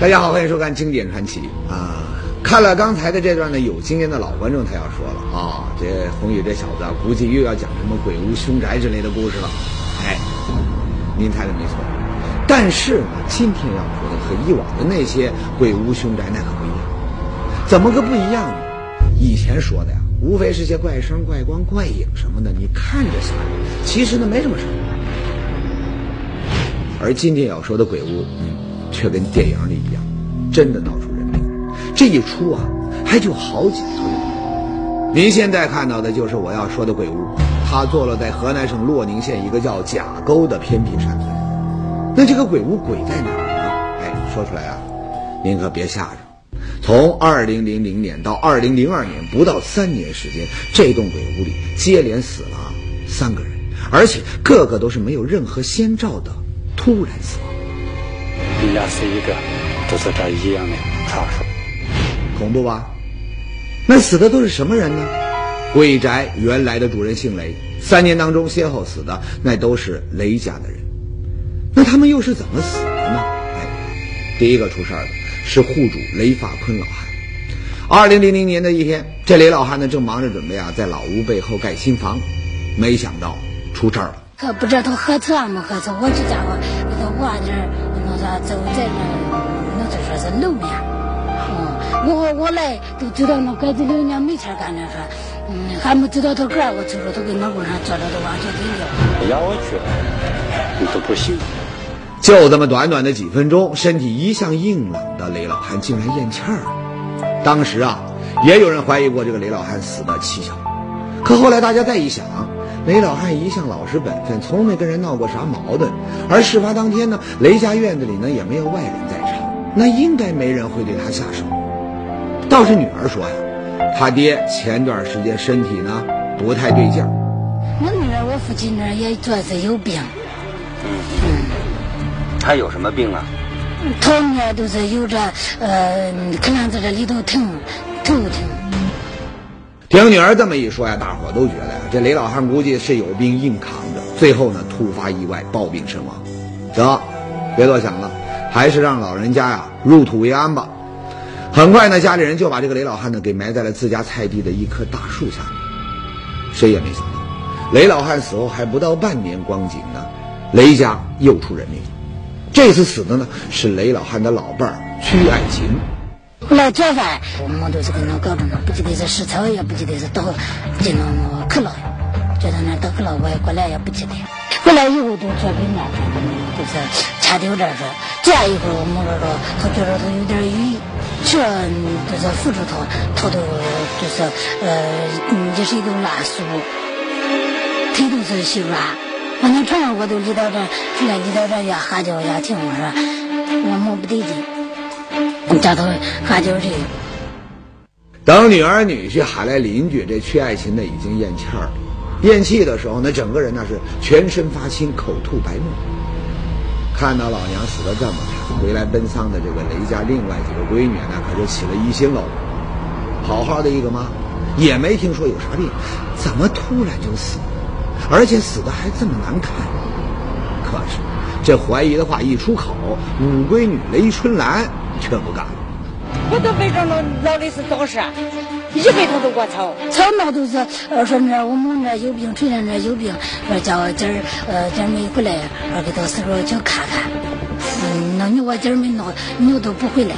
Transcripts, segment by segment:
大家好，欢迎收看《经典传奇》啊！看了刚才的这段呢，有经验的老观众他要说了啊，这宏宇这小子，估计又要讲什么鬼屋凶宅之类的故事了。哎，您猜的没错，但是呢，今天要说的和以往的那些鬼屋凶宅那可不一样。怎么个不一样呢？以前说的呀，无非是些怪声、怪光、怪影什么的，你看着吓人，其实呢没什么事儿。而今天要说的鬼屋，却跟电影里一样，真的闹出人命。这一出啊，还就好几个人。您现在看到的就是我要说的鬼屋，它坐落在河南省洛宁县一个叫甲沟的偏僻山村。那这个鬼屋鬼在哪儿呢？哎，说出来啊，您可别吓着。从二零零零年到二零零二年，不到三年时间，这栋鬼屋里接连死了三个人，而且个个都是没有任何先兆的。突然死亡，你俩是一个，都是这一样的传说，恐怖吧？那死的都是什么人呢？鬼宅原来的主人姓雷，三年当中先后死的那都是雷家的人。那他们又是怎么死的呢？哎，第一个出事儿的是户主雷发坤老汉。二零零零年的一天，这雷老汉呢正忙着准备啊在老屋背后盖新房，没想到出事儿了。可不知道他喝错没喝错，我这家伙那个娃子那啥走在那，那就说是路面。嗯，我我来都知道那盖子里人家没钱干那说，嗯，还没知道他个，我瞅着都跟马路上坐着都往下顶着。让我去，你都不信。就这么短短的几分钟，身体一向硬朗的雷老汉竟然咽气儿了。当时啊，也有人怀疑过这个雷老汉死的蹊跷，可后来大家再一想。雷老汉一向老实本分，从没跟人闹过啥矛盾。而事发当天呢，雷家院子里呢也没有外人在场，那应该没人会对他下手。倒是女儿说呀，他爹前段时间身体呢不太对劲儿。我女儿，我父亲那也主要是有病。嗯嗯，他有什么病啊？头面都是有着呃，可能在这里头疼，头疼。听女儿这么一说呀，大伙都觉得呀，这雷老汉估计是有病硬扛着，最后呢突发意外暴病身亡。得，别多想了，还是让老人家呀入土为安吧。很快呢，家里人就把这个雷老汉呢给埋在了自家菜地的一棵大树下面。谁也没想到，雷老汉死后还不到半年光景呢，雷家又出人命。这次死的呢是雷老汉的老伴儿曲爱琴。来做饭，我们都是跟那搞着呢，不记得是食草，也不记得是倒进那去了，就在那倒去了，我也过来也不记得。回来以后都做给那就是掐掉这说，这样一会儿我们这个他觉得他有点晕，这就是扶住他，他都就是呃，也是一种拉熟，腿都是细软，往那床上我都离到这，出来离到这也哈叫也听，我说我摸不得劲。家头哈酒去。等女儿女婿喊来邻居，这屈爱琴呢已经咽气儿了。咽气的时候，那整个人那是全身发青，口吐白沫。看到老娘死的这么惨，回来奔丧的这个雷家另外几个闺女，那可就起了疑心喽。好好的一个妈，也没听说有啥病，怎么突然就死了？而且死的还这么难看。可是这怀疑的话一出口，五闺女雷春兰。却不干了。我都背着老老李是早逝，一回头都给我吵，吵闹都是呃说那我们那有病，春兰那有病，说叫我今儿呃今儿没回来，说给到时候去看看。嗯，那你我今儿没闹，你都不回来。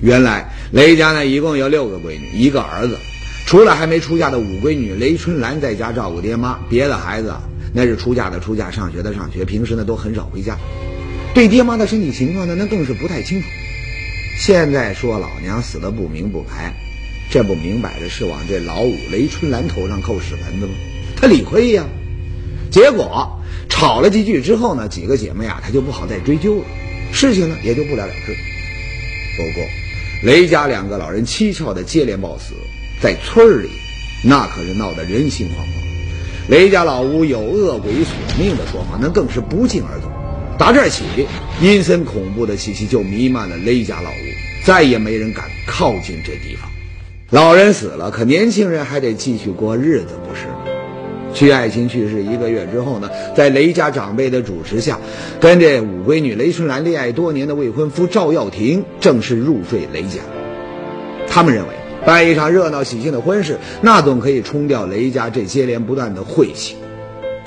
原来雷家呢一共有六个闺女，一个儿子，除了还没出嫁的五闺女雷春兰在家照顾爹妈，别的孩子那是出嫁的出嫁，上学的上学，平时呢都很少回家。对爹妈的身体情况呢，那更是不太清楚。现在说老娘死的不明不白，这不明摆着是往这老五雷春兰头上扣屎盆子吗？他理亏呀。结果吵了几句之后呢，几个姐妹啊，她就不好再追究了，事情呢也就不了了之。不过雷家两个老人蹊跷的接连暴死，在村里那可是闹得人心惶惶。雷家老屋有恶鬼索命的说法，那更是不胫而走。打这儿起，阴森恐怖的气息就弥漫了雷家老屋，再也没人敢靠近这地方。老人死了，可年轻人还得继续过日子，不是吗？曲爱琴去世一个月之后呢，在雷家长辈的主持下，跟这五闺女雷春兰恋爱多年的未婚夫赵耀庭正式入赘雷家。他们认为办一场热闹喜庆的婚事，那总可以冲掉雷家这接连不断的晦气。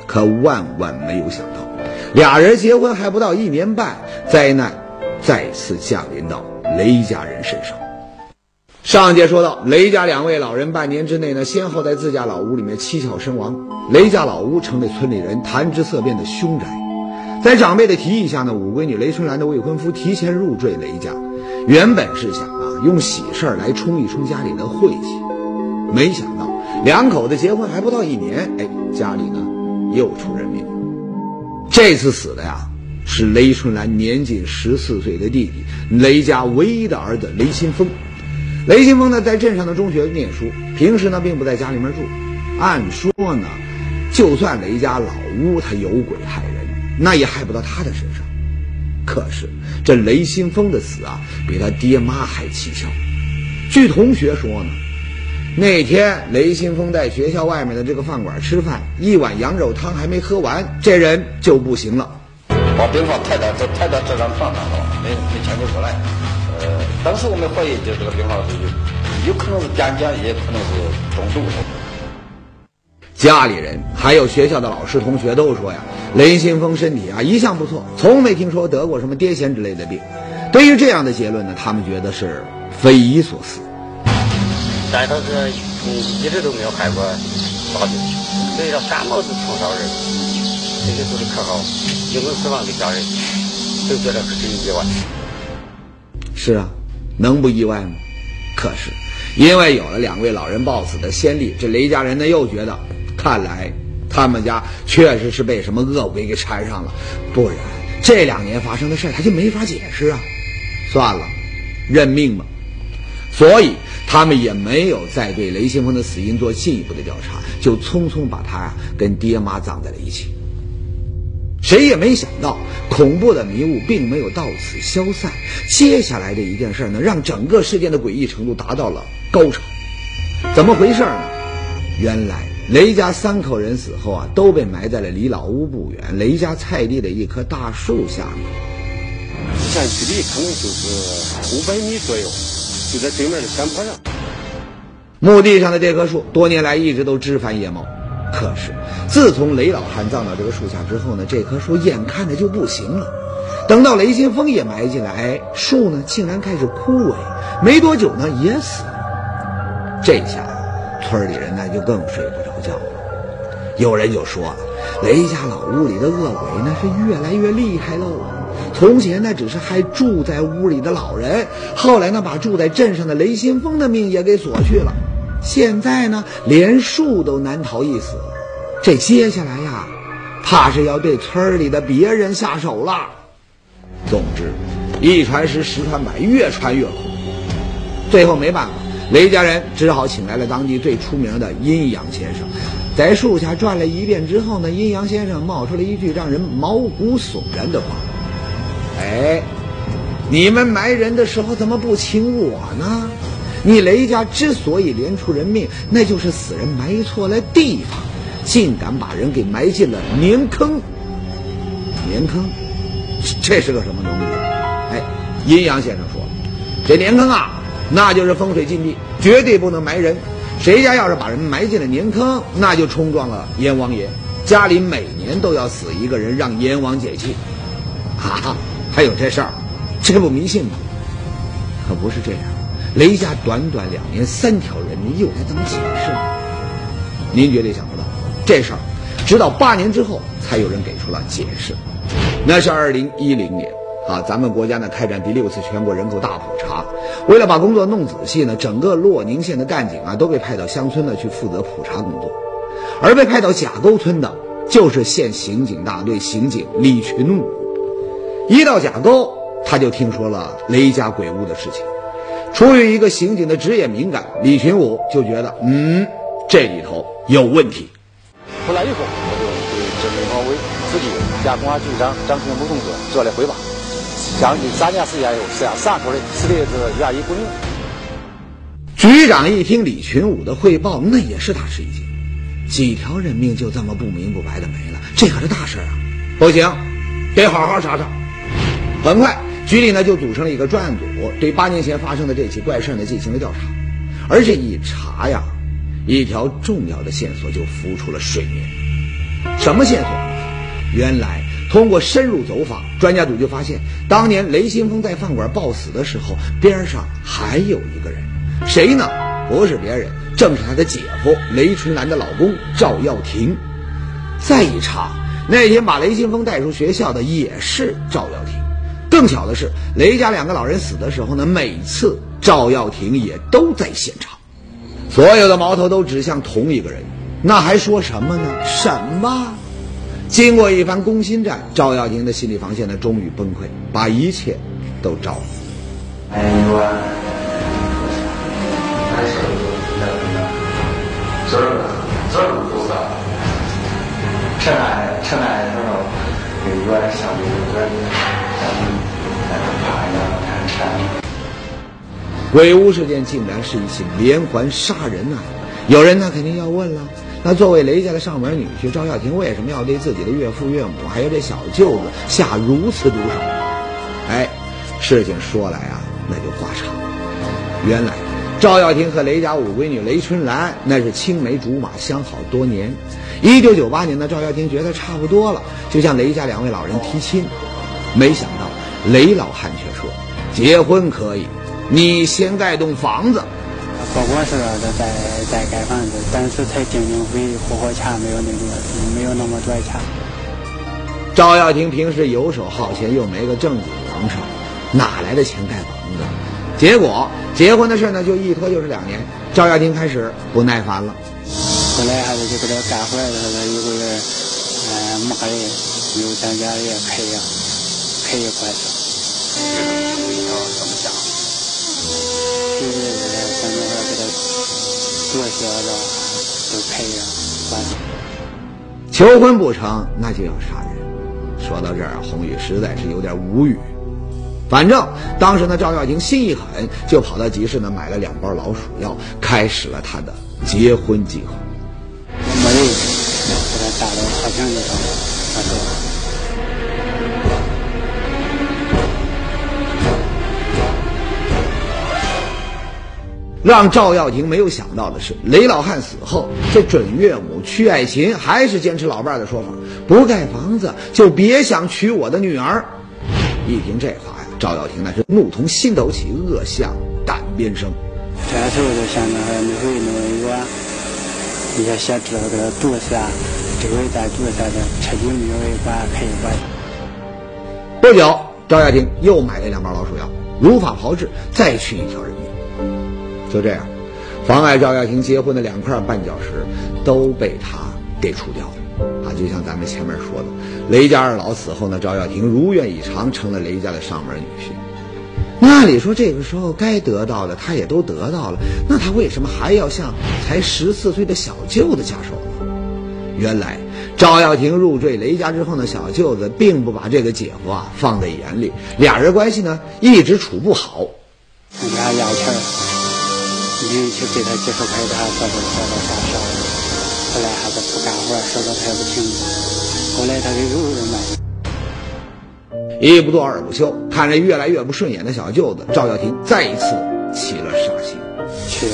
可万万没有想到，俩人结婚还不到一年半，灾难再次降临到雷家人身上。上节说到，雷家两位老人半年之内呢，先后在自家老屋里面蹊跷身亡，雷家老屋成为村里人谈之色变的凶宅。在长辈的提议下呢，五闺女雷春兰的未婚夫提前入赘雷家，原本是想啊用喜事儿来冲一冲家里的晦气，没想到两口子结婚还不到一年，哎，家里呢又出人命。这次死的呀是雷春兰年仅十四岁的弟弟，雷家唯一的儿子雷新峰。雷新峰呢，在镇上的中学念书，平时呢并不在家里面住。按说呢，就算雷家老屋他有鬼害人，那也害不到他的身上。可是这雷新峰的死啊，比他爹妈还蹊跷。据同学说呢，那天雷新峰在学校外面的这个饭馆吃饭，一碗羊肉汤还没喝完，这人就不行了，把病房抬到这抬到这张床上了，没没抢救过来。呃，当时我们怀疑，就这个病号是有，有可能是点检，也可能是中毒。家里人还有学校的老师同学都说呀，雷新峰身体啊一向不错，从没听说得过什么癫痫之类的病。对于这样的结论呢，他们觉得是匪夷所思。但他是一直都没有害过大病，所以说感冒是从少人，这个都是可好，因为死亡的家人都觉得很意外。是啊，能不意外吗？可是，因为有了两位老人暴死的先例，这雷家人呢又觉得，看来他们家确实是被什么恶鬼给缠上了，不然这两年发生的事他就没法解释啊。算了，认命吧。所以他们也没有再对雷新峰的死因做进一步的调查，就匆匆把他呀跟爹妈葬在了一起。谁也没想到，恐怖的迷雾并没有到此消散。接下来的一件事呢，让整个事件的诡异程度达到了高潮。怎么回事呢？原来雷家三口人死后啊，都被埋在了离老屋不远雷家菜地的一棵大树下面。直线距离可能就是五百米左右，就在对面的山坡上。墓地上的这棵树，多年来一直都枝繁叶茂。可是，自从雷老汉葬到这个树下之后呢，这棵树眼看着就不行了。等到雷新峰也埋进来，树呢竟然开始枯萎，没多久呢也死了。这下，村里人那就更睡不着觉了。有人就说了，雷家老屋里的恶鬼那是越来越厉害喽。从前呢只是害住在屋里的老人，后来呢把住在镇上的雷新峰的命也给索去了。现在呢，连树都难逃一死，这接下来呀，怕是要对村里的别人下手了。总之，一传十，十传百，越传越恐怖。最后没办法，雷家人只好请来了当地最出名的阴阳先生，在树下转了一遍之后呢，阴阳先生冒出了一句让人毛骨悚然的话：“哎，你们埋人的时候怎么不请我呢？”你雷家之所以连出人命，那就是死人埋错了地方，竟敢把人给埋进了年坑。年坑，这是个什么东西？哎，阴阳先生说，这年坑啊，那就是风水禁地，绝对不能埋人。谁家要是把人埋进了年坑，那就冲撞了阎王爷，家里每年都要死一个人，让阎王解气。啊，还有这事儿，这不迷信吗？可不是这样。雷家短短两年三条人命，又该怎么解释呢？您绝对想不，这事儿直到八年之后才有人给出了解释。那是二零一零年啊，咱们国家呢开展第六次全国人口大普查，为了把工作弄仔细呢，整个洛宁县的干警啊都被派到乡村呢去负责普查工作，而被派到甲沟村的就是县刑警大队刑警李群武。一到甲沟，他就听说了雷家鬼屋的事情。出于一个刑警的职业敏感，李群武就觉得，嗯，这里头有问题。出来以后，我就对镇民防委书记、县公安局长张平武同志做了汇报。将近三年时间以后，实际上三口人死的是原因不明。局长一听李群武的汇报，那也是大吃一惊。几条人命就这么不明不白的没了，这可是大事啊！不行，得好好查查。很快，局里呢就组成了一个专案组，对八年前发生的这起怪事呢进行了调查。而这一查呀，一条重要的线索就浮出了水面。什么线索？原来通过深入走访，专家组就发现，当年雷新峰在饭馆暴死的时候，边上还有一个人，谁呢？不是别人，正是他的姐夫雷春兰的老公赵耀庭。再一查，那天把雷新峰带出学校的也是赵耀庭。更巧的是，雷家两个老人死的时候呢，每次赵耀庭也都在现场。所有的矛头都指向同一个人，那还说什么呢？什么？经过一番攻心战，赵耀庭的心理防线呢，终于崩溃，把一切都招了。哎呦啊！还是那个，这这个不是，吃饭吃饭的时候有点像有点像鬼屋事件竟然是一起连环杀人案，有人呢肯定要问了：那作为雷家的上门女婿赵耀庭，为什么要对自己的岳父岳母还有这小舅子下如此毒手？哎，事情说来啊，那就话长。原来赵耀庭和雷家五闺女雷春兰那是青梅竹马，相好多年。一九九八年呢，赵耀庭觉得差不多了，就向雷家两位老人提亲。没想到雷老汉却说：结婚可以。你先盖栋房子，不过是在在盖房子，但是才经经费、户口钱没有那个，没有那么多钱。赵耀庭平时游手好闲，又没个正经营生，哪来的钱盖房子？结果结婚的事呢，就一拖就是两年。赵耀庭开始不耐烦了。后来还是就给他干活的时候，一个月，嗯，没个人，有咱家也赔呀，赔一块钱。对对对，咱们还给他做些了，都赔呀，完了。求婚不成，那就要杀人。说到这儿，红宇实在是有点无语。反正当时呢，赵耀庭心一狠，就跑到集市呢买了两包老鼠药，开始了他的结婚计划。我没有，给他打到花瓶里头，他说。让赵耀庭没有想到的是，雷老汉死后，这准岳母屈爱琴还是坚持老伴的说法，不盖房子就别想娶我的女儿。一听这话呀，赵耀庭那是怒从心头起，恶向胆边生。这时候就想着那回弄一个你要先知道给他毒死啊，这回再毒死的，彻底没有一管可以管。不久，赵耀庭又买了两包老鼠药，如法炮制，再取一条人命。就这样，妨碍赵耀庭结婚的两块绊脚石都被他给除掉了啊！就像咱们前面说的，雷家二老死后呢，赵耀庭如愿以偿成了雷家的上门女婿。那按理说这个时候该得到的他也都得到了，那他为什么还要向才十四岁的小舅子下手呢？原来赵耀庭入赘雷家之后呢，小舅子并不把这个姐夫啊放在眼里，俩人关系呢一直处不好。俩压钱你去给他几十块，他说都说到啥时候？后来还是不干活，说的他也不听。后来他给肉人卖。一不做二不休，看着越来越不顺眼的小舅子赵耀庭，再一次起了杀心。去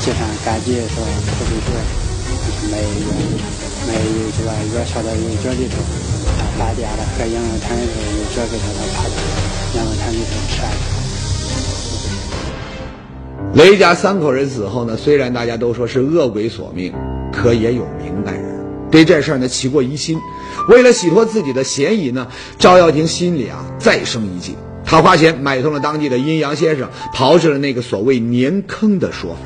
街上赶集是吧？出去去买油，卖油是吧？越烧到油角里头，他发电了，喝羊肉汤的时候，油角给他他爬到羊肉汤里头吃下去。雷家三口人死后呢，虽然大家都说是恶鬼索命，可也有明白人对这事儿呢起过疑心。为了洗脱自己的嫌疑呢，赵耀庭心里啊再生一计，他花钱买通了当地的阴阳先生，炮制了那个所谓年坑的说法。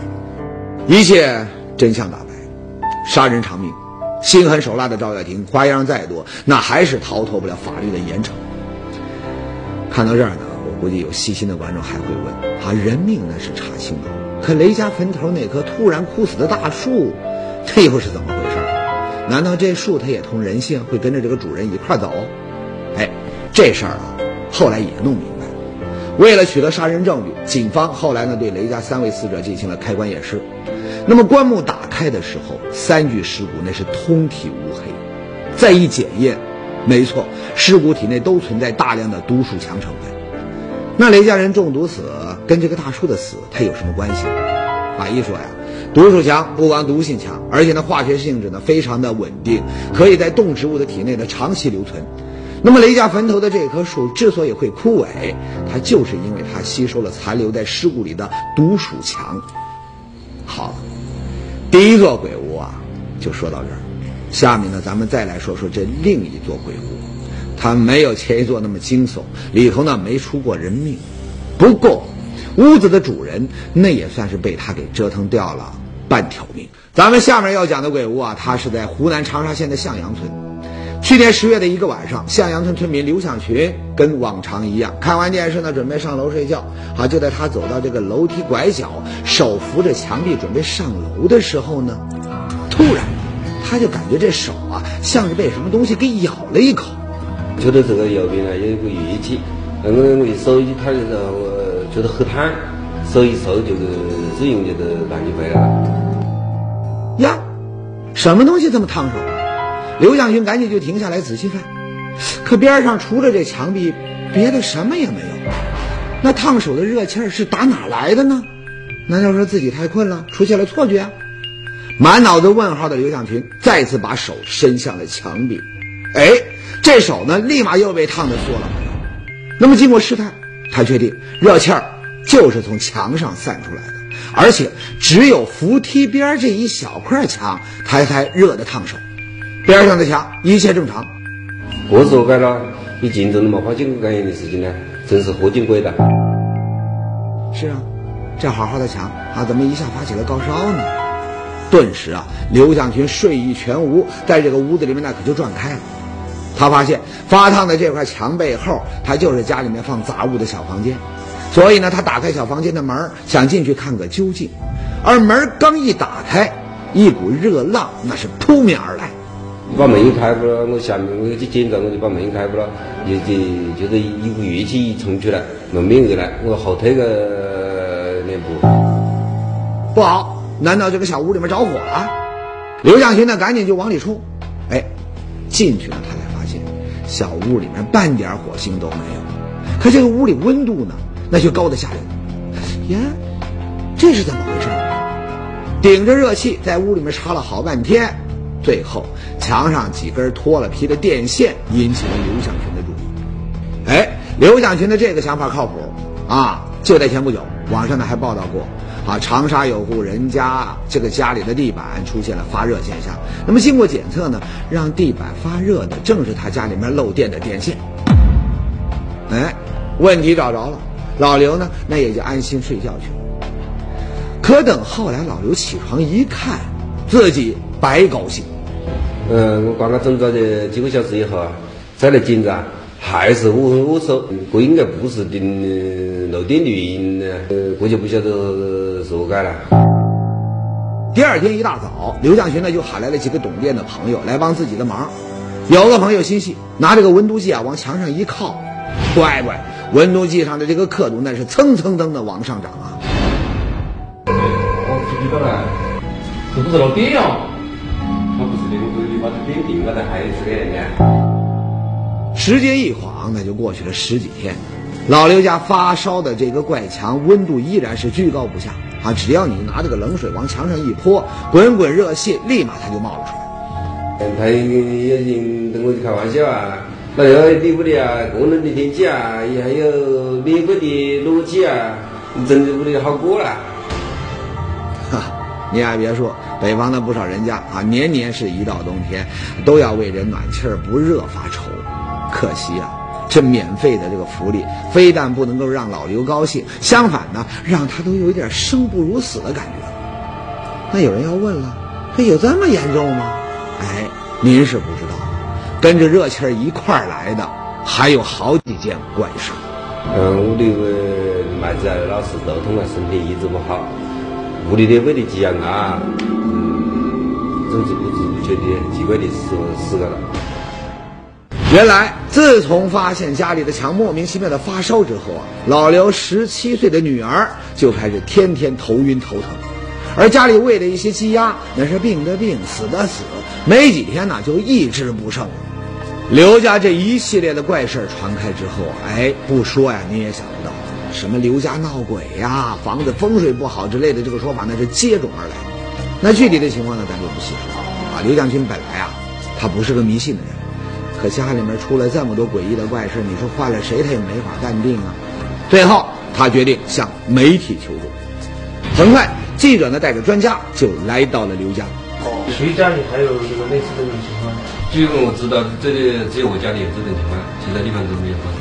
一切真相大白，杀人偿命，心狠手辣的赵耀庭，花样再多，那还是逃脱不了法律的严惩。看到这儿呢。估计有细心的观众还会问：啊，人命那是查清了，可雷家坟头那棵突然枯死的大树，这又是怎么回事？难道这树它也同人性，会跟着这个主人一块走？哎，这事儿啊，后来也弄明白了。为了取得杀人证据，警方后来呢对雷家三位死者进行了开棺验尸。那么棺木打。开的时候，三具尸骨那是通体乌黑。再一检验，没错，尸骨体内都存在大量的毒鼠强成分。那雷家人中毒死跟这个大叔的死，它有什么关系？法医说呀，毒鼠强不光毒性强，而且呢化学性质呢非常的稳定，可以在动植物的体内呢长期留存。那么雷家坟头的这棵树之所以会枯萎，它就是因为它吸收了残留在尸骨里的毒鼠强。好，第一座鬼屋啊，就说到这儿。下面呢，咱们再来说说这另一座鬼屋。它没有前一座那么惊悚，里头呢没出过人命。不过，屋子的主人那也算是被他给折腾掉了半条命。咱们下面要讲的鬼屋啊，它是在湖南长沙县的向阳村。去年十月的一个晚上，向阳村村民刘向群跟往常一样，看完电视呢，准备上楼睡觉。好，就在他走到这个楼梯拐角，手扶着墙壁准备上楼的时候呢，突然，他就感觉这手啊，像是被什么东西给咬了一口。觉得这个右边呢有一股液体，我我一手一摊的时候，我觉得很烫，手一搜就是指印就都烂就回来了。呀，什么东西这么烫手？刘向军赶紧就停下来仔细看，可边上除了这墙壁，别的什么也没有。那烫手的热气儿是打哪来的呢？难道说自己太困了，出现了错觉？满脑子问号的刘向群再次把手伸向了墙壁，哎，这手呢立马又被烫的缩了。那么经过试探，他确定热气儿就是从墙上散出来的，而且只有扶梯边这一小块墙，他才热的烫手。边上的墙一切正常，我说该了，你净做那么花钱不干的事情呢，真是活见鬼的。是啊，这好好的墙啊，怎么一下发起了高烧呢？顿时啊，刘向群睡意全无，在这个屋子里面那可就转开了。他发现发烫的这块墙背后，他就是家里面放杂物的小房间，所以呢，他打开小房间的门，想进去看个究竟。而门刚一打开，一股热浪那是扑面而来。把门一开不了，我下面我有点紧张，我就把门开不了，就就就是一股热气一冲出来，门面而来，我后退个两步。不好，难道这个小屋里面着火了？刘向群呢，赶紧就往里冲。哎，进去了，他小屋里面半点火星都没有。可这个屋里温度呢，那就高的吓人。呀，这是怎么回事？顶着热气在屋里面查了好半天。最后，墙上几根脱了皮的电线引起了刘向群的注意。哎，刘向群的这个想法靠谱啊！就在前不久，网上呢还报道过啊，长沙有户人家这个家里的地板出现了发热现象。那么经过检测呢，让地板发热的正是他家里面漏电的电线。哎，问题找着了，老刘呢那也就安心睡觉去了。可等后来老刘起床一看，自己。白高兴，嗯，我刚刚整着的几个小时以后啊，再来检查，还是我我说，这应该不是的漏电的原因呢，呃，这就不晓得是何解了。第二天一大早，刘向群呢就喊来了几个懂电的朋友来帮自己的忙。有个朋友心细，拿这个温度计啊往墙上一靠，乖乖，温度计上的这个刻度那是蹭蹭蹭的往上涨啊。我注意到了，是不是漏电呀？时间一晃，那就过去了十几天。老刘家发烧的这个怪墙，温度依然是居高不下啊！只要你拿这个冷水往墙上一泼，滚滚热气立马它就冒了出来。他有人跟我开玩笑啊，那要你屋里啊，过冷的天气啊，也还有免费的暖气啊，你真的屋里好过了。哈。你还别说，北方的不少人家啊，年年是一到冬天，都要为这暖气儿不热发愁。可惜啊，这免费的这个福利，非但不能够让老刘高兴，相反呢，让他都有一点生不如死的感觉。那有人要问了，这有这么严重吗？哎，您是不知道，跟着热气儿一块儿来的，还有好几件怪事。嗯，屋里麦子老是头痛啊，身体一直不好。屋里的胃的积压啊，嗯，总是不知不觉的奇怪的死死了。原来，自从发现家里的墙莫名其妙的发烧之后啊，老刘十七岁的女儿就开始天天头晕头疼，而家里喂的一些鸡鸭，那是病的病，死的死，没几天呢就一只不剩了。刘家这一系列的怪事传开之后，哎，不说呀，你也想不到，什么刘家闹鬼呀、房子风水不好之类的这个说法，那是接踵而来。那具体的情况呢，咱就不细说了啊。刘将军本来啊，他不是个迷信的人，可家里面出了这么多诡异的怪事，你说换了谁他也没法淡定啊。最后，他决定向媒体求助。很快，记者呢带着专家就来到了刘家。哦谁家里还有这个类似这种情况？据我知道，这里只有我家里有这种情况，其他地方都没有发生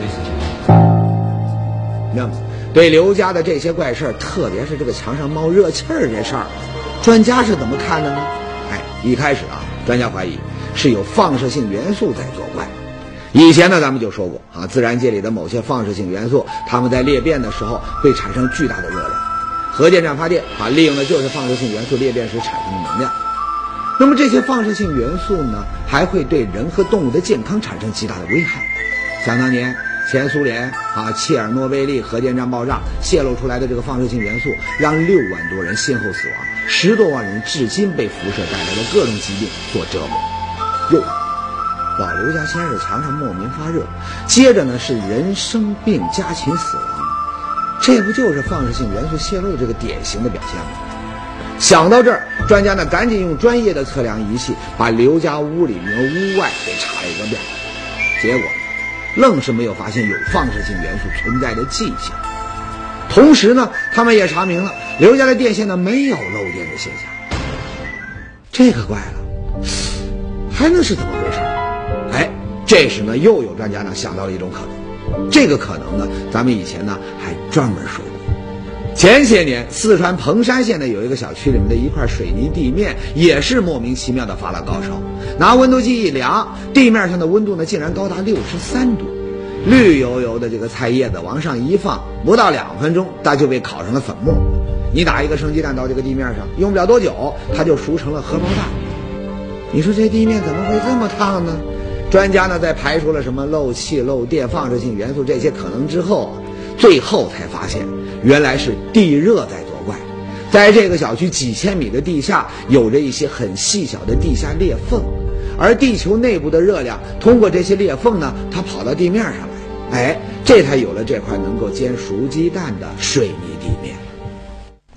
类似情况。那么，对刘家的这些怪事儿，特别是这个墙上冒热气儿这事儿，专家是怎么看的呢？哎，一开始啊，专家怀疑是有放射性元素在作怪。以前呢，咱们就说过啊，自然界里的某些放射性元素，它们在裂变的时候会产生巨大的热量。核电站发电啊，利用的就是放射性元素裂变时产生的能量。那么这些放射性元素呢，还会对人和动物的健康产生极大的危害。想当年，前苏联啊切尔诺贝利核电站爆炸泄露出来的这个放射性元素，让六万多人先后死亡，十多万人至今被辐射带来的各种疾病所折磨。哟，老刘家先是墙上莫名发热，接着呢是人生病家禽死亡，这不就是放射性元素泄露这个典型的表现吗？想到这儿，专家呢赶紧用专业的测量仪器把刘家屋里面屋外给查了一个遍，结果愣是没有发现有放射性元素存在的迹象。同时呢，他们也查明了刘家的电线呢没有漏电的现象。这可怪了，还能是怎么回事？哎，这时呢，又有专家呢想到了一种可能，这个可能呢，咱们以前呢还专门说过。前些年，四川彭山县呢有一个小区里面的一块水泥地面，也是莫名其妙的发了高烧。拿温度计一量，地面上的温度呢竟然高达六十三度。绿油油的这个菜叶子往上一放，不到两分钟，它就被烤成了粉末。你打一个生鸡蛋到这个地面上，用不了多久，它就熟成了荷包蛋。你说这地面怎么会这么烫呢？专家呢在排除了什么漏气、漏电、放射性元素这些可能之后，最后才发现。原来是地热在作怪，在这个小区几千米的地下，有着一些很细小的地下裂缝，而地球内部的热量通过这些裂缝呢，它跑到地面上来，哎，这才有了这块能够煎熟鸡蛋的水泥地面。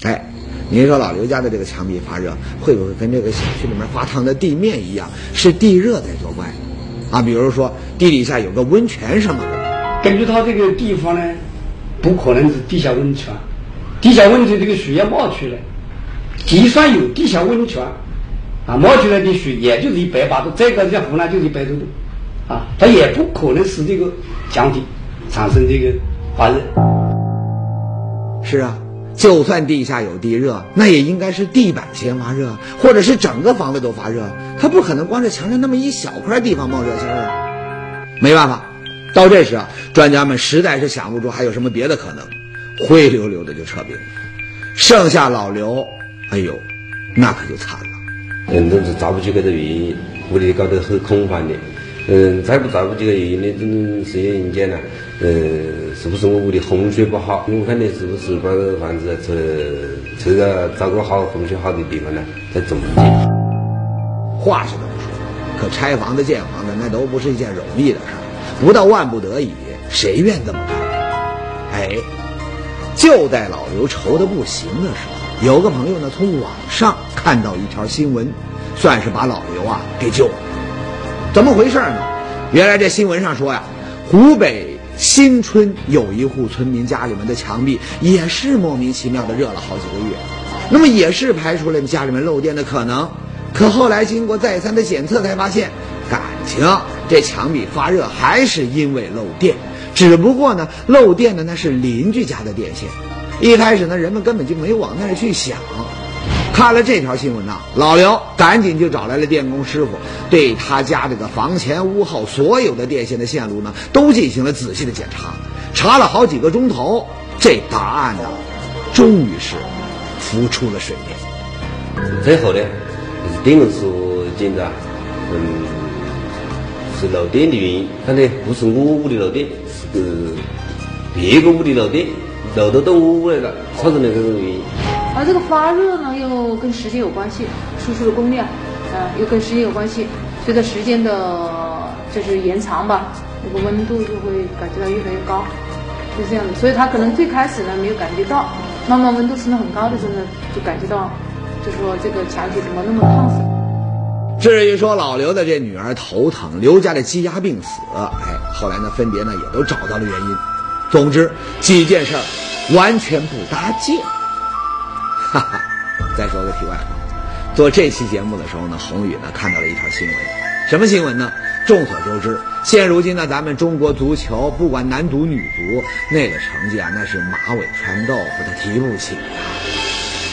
哎，您说老刘家的这个墙壁发热，会不会跟这个小区里面发烫的地面一样，是地热在作怪？啊，比如说地底下有个温泉什么的。根据他这个地方呢。不可能是地下温泉，地下温泉这个水要冒出来，就算有地下温泉，啊，冒出来的水也就是一百八度，再高像湖南就是一百多度，啊，它也不可能使这个墙体产生这个发热。是啊，就算地下有地热，那也应该是地板先发热，或者是整个房子都发热，它不可能光是墙上那么一小块地方冒热气儿啊。没办法。到这时啊，专家们实在是想不出还有什么别的可能，灰溜溜的就撤兵了。剩下老刘，哎呦，那可就惨了。嗯，都是找不出这个原因，屋里搞得很空旷的。嗯，再不找不出个原因的，种实验硬件呢？呃，是不是我屋里风水不好？我看你是不是把房子抽抽个找个好风水好的地方呢？再种进话是这么说，可拆房子建房子那都不是一件容易的事儿。不到万不得已，谁愿这么干？哎，就在老刘愁的不行的时候，有个朋友呢从网上看到一条新闻，算是把老刘啊给救了。怎么回事呢？原来这新闻上说呀，湖北新春有一户村民家里面的墙壁也是莫名其妙的热了好几个月，那么也是排除了家里面漏电的可能。可后来经过再三的检测，才发现感情。这墙壁发热还是因为漏电，只不过呢，漏电的那是邻居家的电线。一开始呢，人们根本就没往那儿去想。看了这条新闻呐，老刘赶紧就找来了电工师傅，对他家这个房前屋后所有的电线的线路呢，都进行了仔细的检查。查了好几个钟头，这答案呢，终于是浮出了水面。最后呢，是电工师傅检查，嗯。是漏电的原因，看来不是我屋里漏电，是个别个屋里漏电，漏到到我屋来了，造成的这种原因。而这个发热呢，又跟时间有关系，输出的功率，呃，又跟时间有关系。随着时间的，就是延长吧，那个温度就会感觉到越来越高，是这样的。所以他可能最开始呢没有感觉到，慢慢温度升得很高的时候呢，就感觉到，就说这个墙体怎么那么烫手。至于说老刘的这女儿头疼，刘家的积压病死，哎，后来呢分别呢也都找到了原因。总之几件事儿完全不搭界。哈哈，再说个题外话，做这期节目的时候呢，宏宇呢看到了一条新闻，什么新闻呢？众所周知，现如今呢咱们中国足球不管男足女足，那个成绩啊那是马尾穿豆腐，他提不起呀。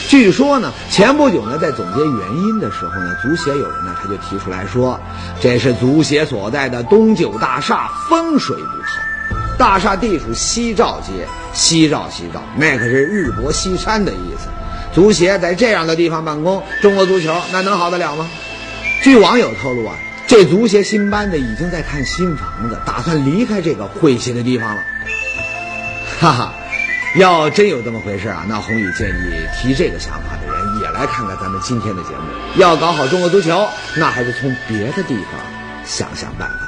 据说呢，前不久呢，在总结原因的时候呢，足协有人呢他就提出来说，这是足协所在的东九大厦风水不好，大厦地处西照街，西照西照，那可是日薄西山的意思。足协在这样的地方办公，中国足球那能好得了吗？据网友透露啊，这足协新班子已经在看新房子，打算离开这个晦气的地方了。哈哈。要真有这么回事啊，那宏宇建议提这个想法的人也来看看咱们今天的节目。要搞好中国足球，那还是从别的地方想想办法。